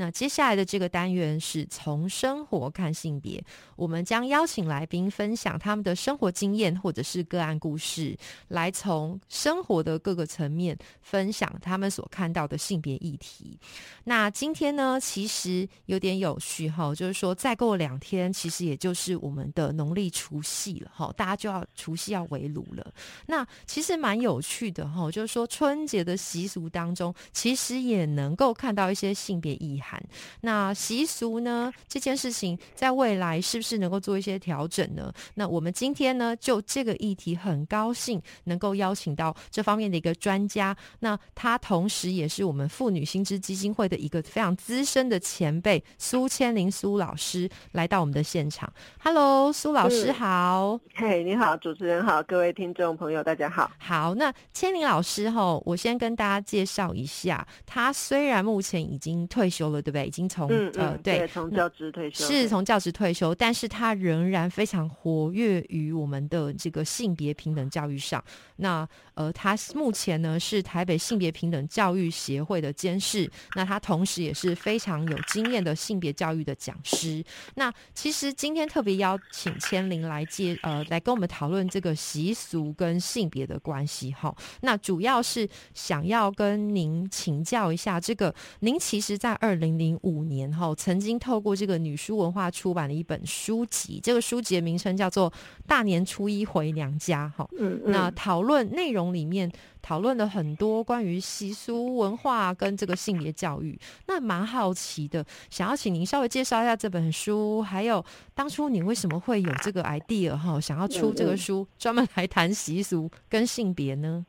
那接下来的这个单元是从生活看性别，我们将邀请来宾分享他们的生活经验或者是个案故事，来从生活的各个层面分享他们所看到的性别议题。那今天呢，其实有点有序哈，就是说再过两天，其实也就是我们的农历除夕了哈，大家就要除夕要围炉了。那其实蛮有趣的哈，就是说春节的习俗当中，其实也能够看到一些性别意。那习俗呢？这件事情在未来是不是能够做一些调整呢？那我们今天呢，就这个议题，很高兴能够邀请到这方面的一个专家。那他同时也是我们妇女新知基金会的一个非常资深的前辈苏千灵苏老师来到我们的现场。Hello，苏老师好。嘿，你好，主持人好，各位听众朋友大家好。好，那千灵老师哈，我先跟大家介绍一下，他虽然目前已经退休。了，对不对？已经从呃，对，从教职退休，是从教职退休，但是他仍然非常活跃于我们的这个性别平等教育上。那呃，他目前呢是台北性别平等教育协会的监事，那他同时也是非常有经验的性别教育的讲师。那其实今天特别邀请千灵来接呃，来跟我们讨论这个习俗跟性别的关系哈。那主要是想要跟您请教一下，这个您其实在二零零五年哈，曾经透过这个女书文化出版了一本书籍，这个书籍的名称叫做《大年初一回娘家》哈。嗯嗯。那讨论内容里面讨论了很多关于习俗文化跟这个性别教育，那蛮好奇的，想要请您稍微介绍一下这本书，还有当初你为什么会有这个 idea 哈，想要出这个书，专门来谈习俗跟性别呢？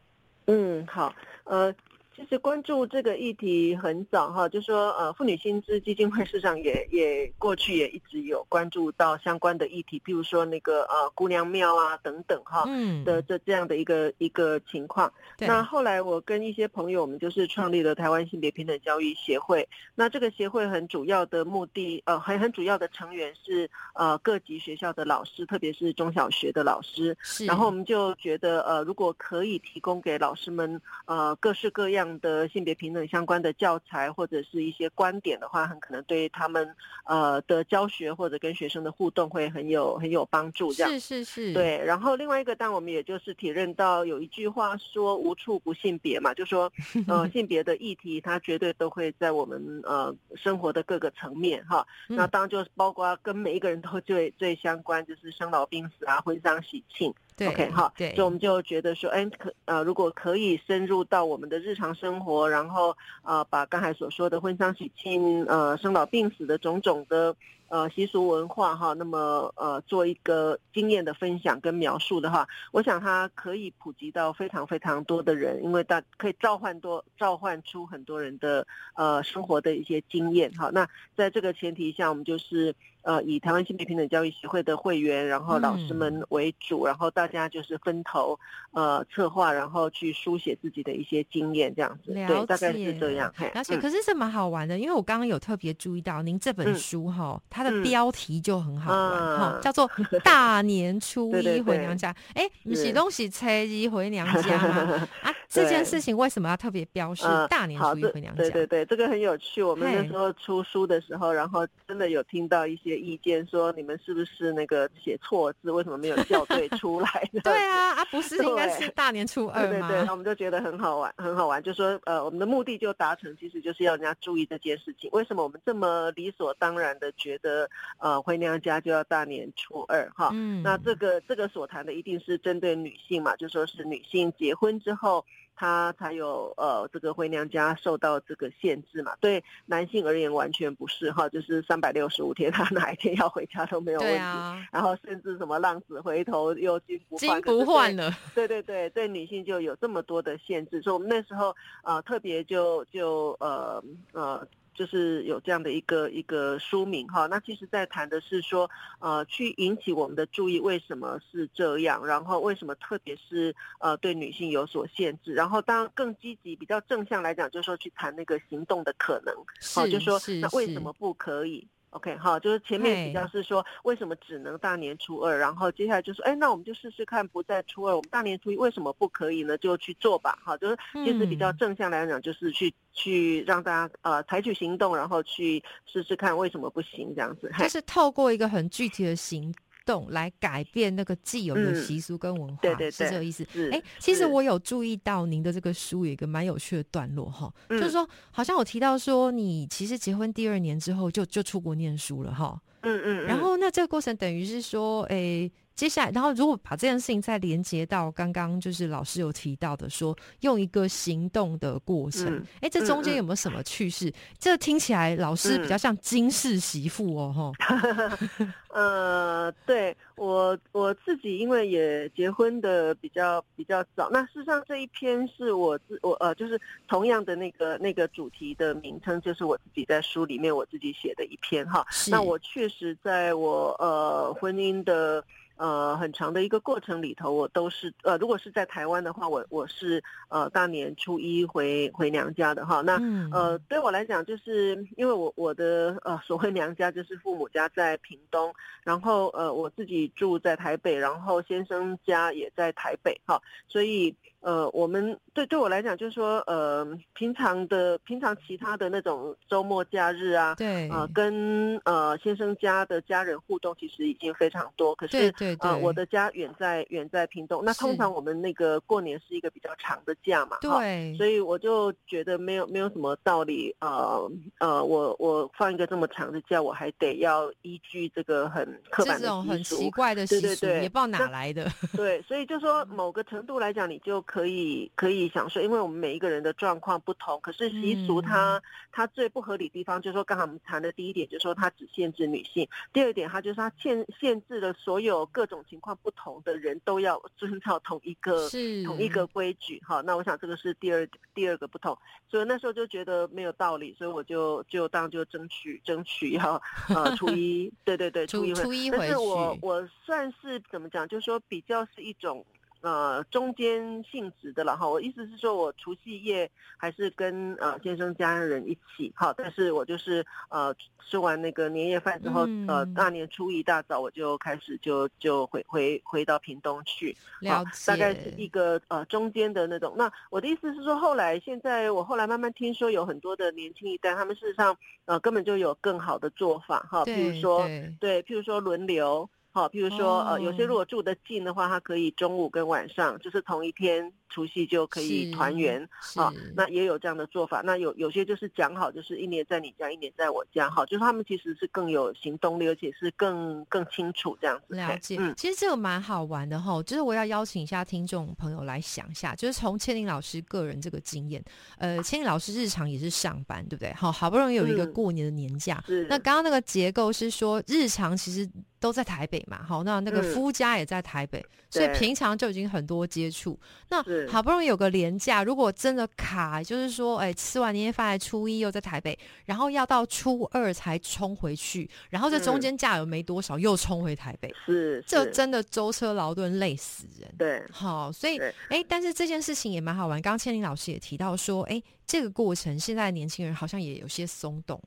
嗯，好，呃。其实关注这个议题很早哈，就说呃，妇女薪资基金会事实上也也过去也一直有关注到相关的议题，譬如说那个呃姑娘庙啊等等哈嗯的这这样的一个一个情况。那后来我跟一些朋友，我们就是创立了台湾性别平等教育协会。那这个协会很主要的目的，呃，很很主要的成员是呃各级学校的老师，特别是中小学的老师。然后我们就觉得呃，如果可以提供给老师们呃各式各样。的性别平等相关的教材或者是一些观点的话，很可能对他们呃的教学或者跟学生的互动会很有很有帮助。这样是是是，对。然后另外一个，但我们也就是体认到有一句话说“无处不性别”嘛，就说 呃性别的议题，它绝对都会在我们呃生活的各个层面哈。那当然就是包括跟每一个人都最最相关，就是生老病死啊、婚丧喜庆。OK，好，所以我们就觉得说，哎，可呃，如果可以深入到我们的日常生活，然后呃，把刚才所说的婚丧喜庆、呃，生老病死的种种的。呃，习俗文化哈，那么呃，做一个经验的分享跟描述的话，我想它可以普及到非常非常多的人，因为大可以召唤多召唤出很多人的呃生活的一些经验哈。那在这个前提下，我们就是呃以台湾性别平等教育协会的会员，然后老师们为主，然后大家就是分头呃策划，然后去书写自己的一些经验这样子，对，大概是这样。而且可是是蛮好玩的，因为我刚刚有特别注意到您这本书哈，它。它的标题就很好玩哈，叫做 “大年初一回娘家”。哎，不是东西初一回娘家吗？啊，这件事情为什么要特别标示“大年初一回娘家”？对对对，这个很有趣。我们那时候出书的时候，然后真的有听到一些意见，说你们是不是那个写错字？为什么没有校对出来？对啊，啊，不是应该是大年初二吗？对对，那我们就觉得很好玩，很好玩。就说呃，我们的目的就达成，其实就是要人家注意这件事情。为什么我们这么理所当然的觉得？呃，回娘家就要大年初二哈，嗯，那这个这个所谈的一定是针对女性嘛，就说是女性结婚之后，她才有呃这个回娘家受到这个限制嘛。对男性而言完全不是哈，就是三百六十五天，他哪一天要回家都没有问题。然后甚至什么浪子回头又金不换，金不换了。对对对，对女性就有这么多的限制，所以我们那时候呃特别就就呃呃。就是有这样的一个一个书名哈。那其实在谈的是说，呃，去引起我们的注意，为什么是这样？然后为什么特别是呃对女性有所限制？然后当然更积极、比较正向来讲，就是说去谈那个行动的可能，好，就说那为什么不可以？OK，好，就是前面比较是说为什么只能大年初二，然后接下来就说，哎，那我们就试试看不在初二，我们大年初一为什么不可以呢？就去做吧，好，就是其实比较正向来讲，就是去去让大家呃采取行动，然后去试试看为什么不行这样子，就是透过一个很具体的行。动来改变那个既有的习俗跟文化，对对对，是这个意思。哎，其实我有注意到您的这个书有一个蛮有趣的段落哈，就是说好像我提到说你其实结婚第二年之后就就出国念书了哈，嗯嗯，然后那这个过程等于是说，哎。接下来，然后如果把这件事情再连接到刚刚就是老师有提到的，说用一个行动的过程，哎，这中间有没有什么趣事？这听起来老师比较像金氏媳妇哦，哈。呃，对我我自己因为也结婚的比较比较早，那事实上这一篇是我自我呃，就是同样的那个那个主题的名称，就是我自己在书里面我自己写的一篇哈。那我确实在我呃婚姻的。呃，很长的一个过程里头，我都是呃，如果是在台湾的话，我我是呃大年初一回回娘家的哈。那呃，对我来讲，就是因为我我的呃所谓娘家就是父母家在屏东，然后呃我自己住在台北，然后先生家也在台北哈，所以。呃，我们对对我来讲，就是说，呃，平常的平常其他的那种周末假日啊，对，呃，跟呃先生家的家人互动，其实已经非常多。可是，对对，我的家远在远在屏东，那通常我们那个过年是一个比较长的假嘛，对，所以我就觉得没有没有什么道理，呃呃，我我放一个这么长的假，我还得要依据这个很刻板的这种很奇怪的习俗，也不知道哪来的。对，所以就说 某个程度来讲，你就。可以可以享受，因为我们每一个人的状况不同。可是习俗它它最不合理的地方，就是说刚才我们谈的第一点，就是说它只限制女性；第二点，它就是它限限制了所有各种情况不同的人都要遵照同一个同一个规矩。哈，那我想这个是第二第二个不同。所以那时候就觉得没有道理，所以我就就当就争取争取要呃 初一，对对对，初一初一但是我我算是怎么讲，就是说比较是一种。呃，中间性质的了哈，我意思是说，我除夕夜还是跟呃先生家人一起哈，但是我就是呃吃完那个年夜饭之后，呃大年初一大早我就开始就就回回回到屏东去，好，大概是一个呃中间的那种。那我的意思是说，后来现在我后来慢慢听说有很多的年轻一代，他们事实上呃根本就有更好的做法哈，譬如说对，譬如说轮流。好，譬如说，呃，有些如果住得近的话，他可以中午跟晚上就是同一天。除夕就可以团圆啊，那也有这样的做法。那有有些就是讲好，就是一年在你家，一年在我家，好，就是他们其实是更有行动力，而且是更更清楚这样子。了解，嗯，其实这个蛮好玩的哈。就是我要邀请一下听众朋友来想一下，就是从千玲老师个人这个经验，呃，千玲老师日常也是上班，对不对？好，好不容易有一个过年的年假，那刚刚那个结构是说日常其实都在台北嘛，好，那那个夫家也在台北，所以平常就已经很多接触。那好不容易有个年假，如果真的卡，就是说，哎，吃完年夜饭初一又在台北，然后要到初二才冲回去，然后这中间假又没多少，又冲回台北，是，这真的舟车劳顿累死人。对，好，所以，哎，但是这件事情也蛮好玩。刚刚千林老师也提到说，哎，这个过程现在年轻人好像也有些松动。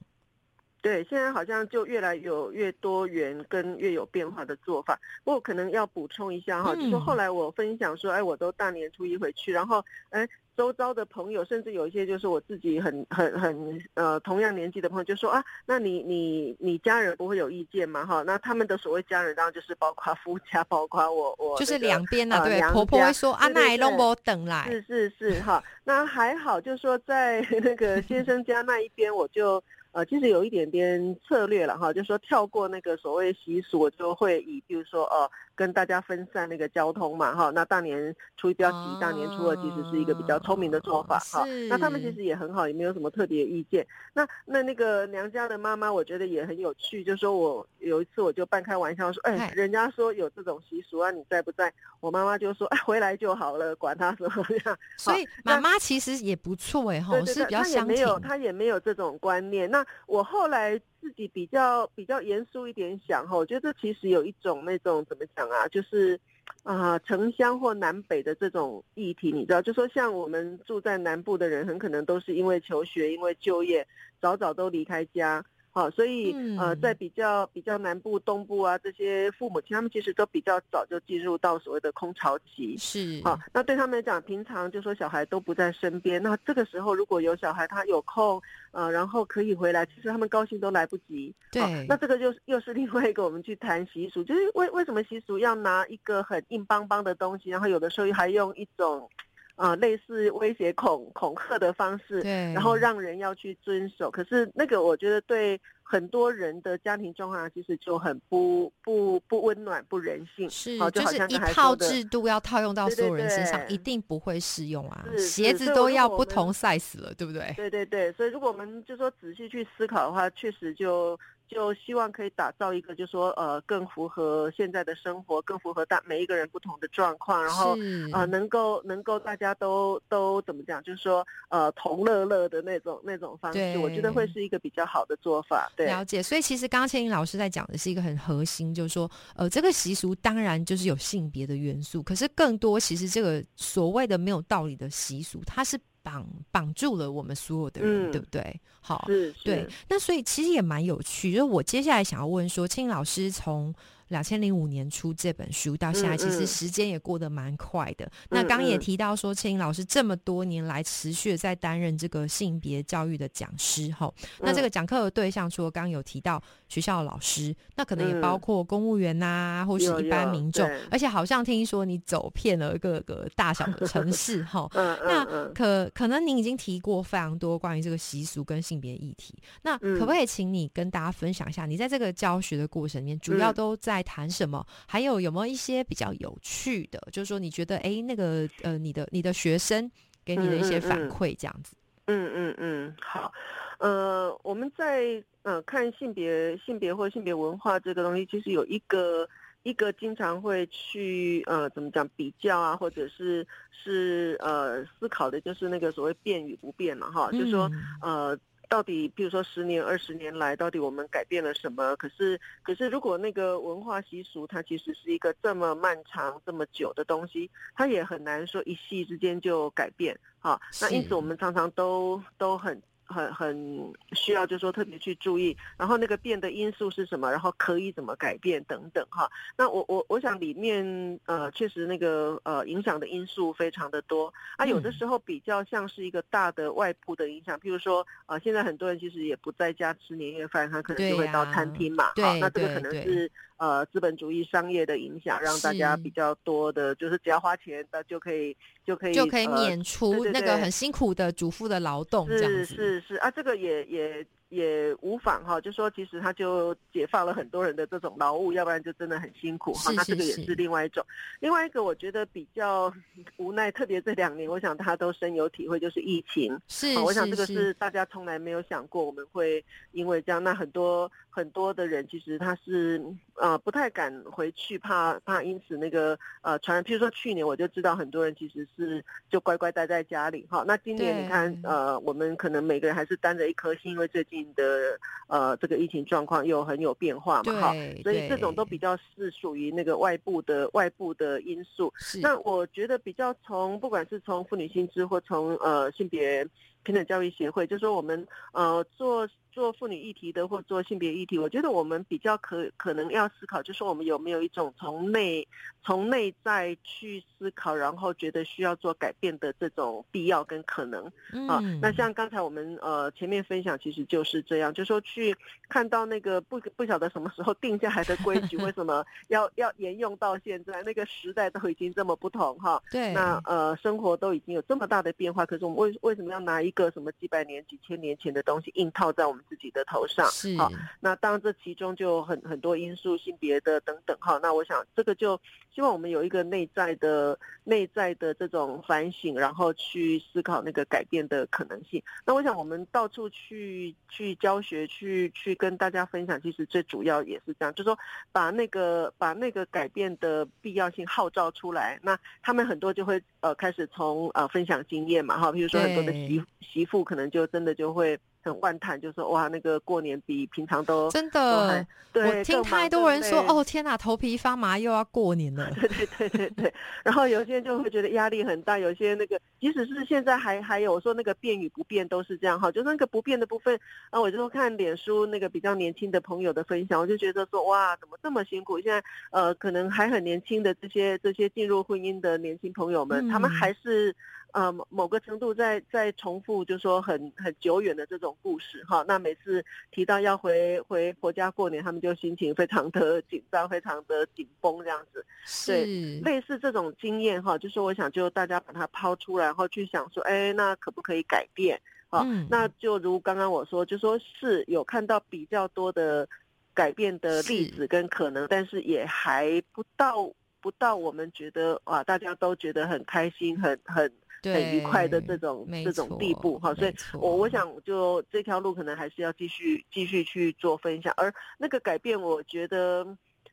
对，现在好像就越来有越多元跟越有变化的做法。不过可能要补充一下哈，就是后来我分享说，哎，我都大年初一回去，然后哎，周遭的朋友，甚至有一些就是我自己很很很呃同样年纪的朋友，就说啊，那你你你家人不会有意见吗？哈，那他们的所谓家人当然就是包括夫家，包括我我就是两边啊，对，婆婆会说啊，那也弄不等来，是是是哈，那还好，就是说在 那个先生家那一边，我就。呃，其实有一点点策略了哈，就是说跳过那个所谓习俗，我就会以，比如说哦。跟大家分散那个交通嘛，哈，那大年初一不要急，大年初二其实是一个比较聪明的做法，哈。那他们其实也很好，也没有什么特别意见。那那那个娘家的妈妈，我觉得也很有趣，就说我有一次我就半开玩笑说，哎，人家说有这种习俗啊，你在不在？我妈妈就说，哎，回来就好了，管他什么样。所以妈妈其实也不错哎，哈，是比较相没有，她也没有这种观念。那我后来自己比较比较严肃一点想哈，我觉得这其实有一种那种怎么讲啊，就是啊城乡或南北的这种议题，你知道，就说像我们住在南部的人，很可能都是因为求学、因为就业，早早都离开家。好，所以呃，在比较比较南部、东部啊，这些父母亲他们其实都比较早就进入到所谓的空巢期。是，好，那对他们来讲，平常就说小孩都不在身边，那这个时候如果有小孩他有空，呃，然后可以回来，其实他们高兴都来不及。对，那这个就又是另外一个我们去谈习俗，就是为为什么习俗要拿一个很硬邦邦的东西，然后有的时候还用一种。啊，类似威胁、恐恐吓的方式，对，然后让人要去遵守。可是那个，我觉得对很多人的家庭状况其实就很不不不温暖、不人性。是，就是一套制度要套用到所有人身上，一定不会适用啊。鞋子都要不同 size 了，对不对？对对对，所以如果我们就说仔细去思考的话，确实就。就希望可以打造一个，就说呃，更符合现在的生活，更符合大每一个人不同的状况，然后呃，能够能够大家都都怎么讲，就是说呃，同乐乐的那种那种方式，我觉得会是一个比较好的做法。对，了解。所以其实刚刚千英老师在讲的是一个很核心，就是说呃，这个习俗当然就是有性别的元素，可是更多其实这个所谓的没有道理的习俗，它是。绑绑住了我们所有的人，对不对？好，对。那所以其实也蛮有趣。就是我接下来想要问说，青老师从。两千零五年出这本书到现在，其实时间也过得蛮快的。那刚也提到说，青老师这么多年来持续在担任这个性别教育的讲师，哈。那这个讲课的对象，除了刚有提到学校的老师，那可能也包括公务员呐，或是一般民众。而且好像听说你走遍了各个大小的城市，哈。那可可能您已经提过非常多关于这个习俗跟性别议题。那可不可以请你跟大家分享一下，你在这个教学的过程里面，主要都在在谈什么？还有有没有一些比较有趣的？就是说，你觉得哎，那个呃，你的你的学生给你的一些反馈，这样子。嗯嗯嗯，好。呃，我们在呃看性别性别或性别文化这个东西，其实有一个一个经常会去呃怎么讲比较啊，或者是是呃思考的，就是那个所谓变与不变嘛，哈，就是说呃。到底，比如说十年、二十年来，到底我们改变了什么？可是，可是，如果那个文化习俗，它其实是一个这么漫长、这么久的东西，它也很难说一夕之间就改变。好，那因此我们常常都都很。很很需要，就是说特别去注意，然后那个变的因素是什么，然后可以怎么改变等等哈。那我我我想里面呃确实那个呃影响的因素非常的多啊，有的时候比较像是一个大的外部的影响，譬如说呃现在很多人其实也不在家吃年夜饭，他可能就会到餐厅嘛，哈，那这个可能是。呃，资本主义商业的影响，让大家比较多的，就是只要花钱，那就可以就可以就可以免除那个很辛苦的主妇的劳动，这样子是是啊，这个也也。也无妨哈，就说其实他就解放了很多人的这种劳务，要不然就真的很辛苦哈。那这个也是另外一种。另外一个我觉得比较 无奈，特别这两年，我想他都深有体会，就是疫情。是，我想这个是大家从来没有想过，我们会因为这样，那很多很多的人其实他是呃不太敢回去，怕怕因此那个呃传染。譬如说去年我就知道很多人其实是就乖乖待在家里哈。那今年你看呃，我们可能每个人还是担着一颗心，因为最近。的呃，这个疫情状况又很有变化嘛，哈，所以这种都比较是属于那个外部的外部的因素。那我觉得比较从不管是从妇女薪资或从呃性别平等教育协会，就说我们呃做。做妇女议题的或做性别议题，我觉得我们比较可可能要思考，就是我们有没有一种从内从内在去思考，然后觉得需要做改变的这种必要跟可能啊。那像刚才我们呃前面分享，其实就是这样，就说去看到那个不不晓得什么时候定下来的规矩，为什么要要沿用到现在？那个时代都已经这么不同哈。对。那呃生活都已经有这么大的变化，可是我们为为什么要拿一个什么几百年、几千年前的东西硬套在我们？自己的头上，是好。那当然，这其中就很很多因素，性别的等等哈。那我想，这个就希望我们有一个内在的、内在的这种反省，然后去思考那个改变的可能性。那我想，我们到处去去教学，去去跟大家分享，其实最主要也是这样，就是说把那个把那个改变的必要性号召出来。那他们很多就会呃开始从呃分享经验嘛哈，比如说很多的媳媳妇可能就真的就会。很万叹，就说哇，那个过年比平常都真的，对，我听太多人说，哦天哪，头皮发麻，又要过年了。对对对对对。然后有些人就会觉得压力很大，有些那个，即使是现在还还有说那个变与不变都是这样哈，就那个不变的部分啊，我就看脸书那个比较年轻的朋友的分享，我就觉得说哇，怎么这么辛苦？现在呃，可能还很年轻的这些这些进入婚姻的年轻朋友们，他们还是。呃，某个程度在在重复，就说很很久远的这种故事哈。那每次提到要回回婆家过年，他们就心情非常的紧张，非常的紧绷这样子。对，类似这种经验哈，就是我想就大家把它抛出来，然后去想说，哎，那可不可以改变？啊，那就如刚刚我说，就说是有看到比较多的改变的例子跟可能，但是也还不到不到我们觉得哇，大家都觉得很开心，很很。很愉快的这种这种地步哈，所以我我想就这条路可能还是要继续继续去做分享，而那个改变，我觉得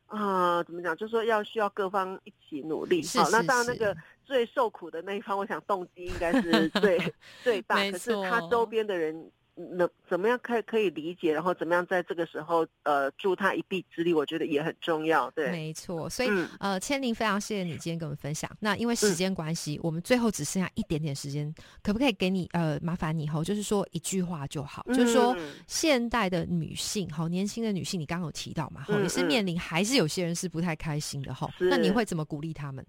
啊，怎么讲，就是说要需要各方一起努力。好，那当然那个最受苦的那一方，我想动机应该是最 最大，可是他周边的人。能怎么样可以可以理解，然后怎么样在这个时候呃助他一臂之力，我觉得也很重要。对，没错。所以呃，千灵非常谢谢你今天跟我们分享。那因为时间关系，我们最后只剩下一点点时间，可不可以给你呃麻烦你后，就是说一句话就好，就是说现代的女性，好年轻的女性，你刚刚有提到嘛，哈，也是面临还是有些人是不太开心的哈。那你会怎么鼓励他们？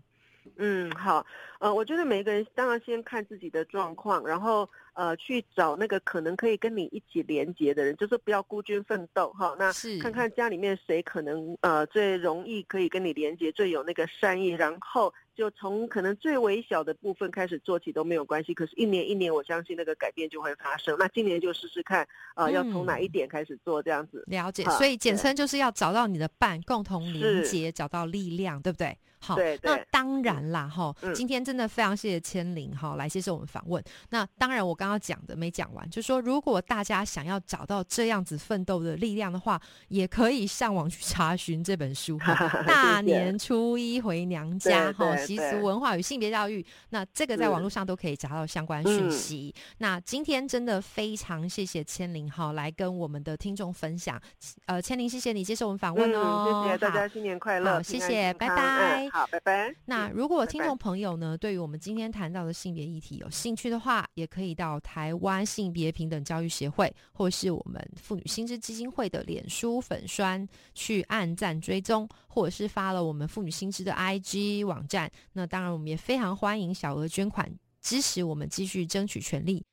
嗯，好，呃，我觉得每一个人当然先看自己的状况，然后呃去找那个可能可以跟你一起连接的人，就是不要孤军奋斗哈。那看看家里面谁可能呃最容易可以跟你连接，最有那个善意，然后就从可能最微小的部分开始做起都没有关系。可是，一年一年，我相信那个改变就会发生。那今年就试试看，呃，要从哪一点开始做这样子。了解，所以简称就是要找到你的伴，共同连接，找到力量，对不对？好，那当然啦，哈，今天真的非常谢谢千灵哈来接受我们访问。那当然，我刚刚讲的没讲完，就是说，如果大家想要找到这样子奋斗的力量的话，也可以上网去查询这本书哈。大年初一回娘家哈，习俗文化与性别教育，那这个在网络上都可以找到相关讯息。那今天真的非常谢谢千灵哈来跟我们的听众分享。呃，千灵，谢谢你接受我们访问哦，谢谢大家新年快乐，谢谢，拜拜。好，拜拜。那如果听众朋友呢，对于我们今天谈到的性别议题有兴趣的话，也可以到台湾性别平等教育协会，或是我们妇女薪资基金会的脸书粉栓去按赞追踪，或者是发了我们妇女薪资的 IG 网站。那当然，我们也非常欢迎小额捐款支持我们继续争取权利。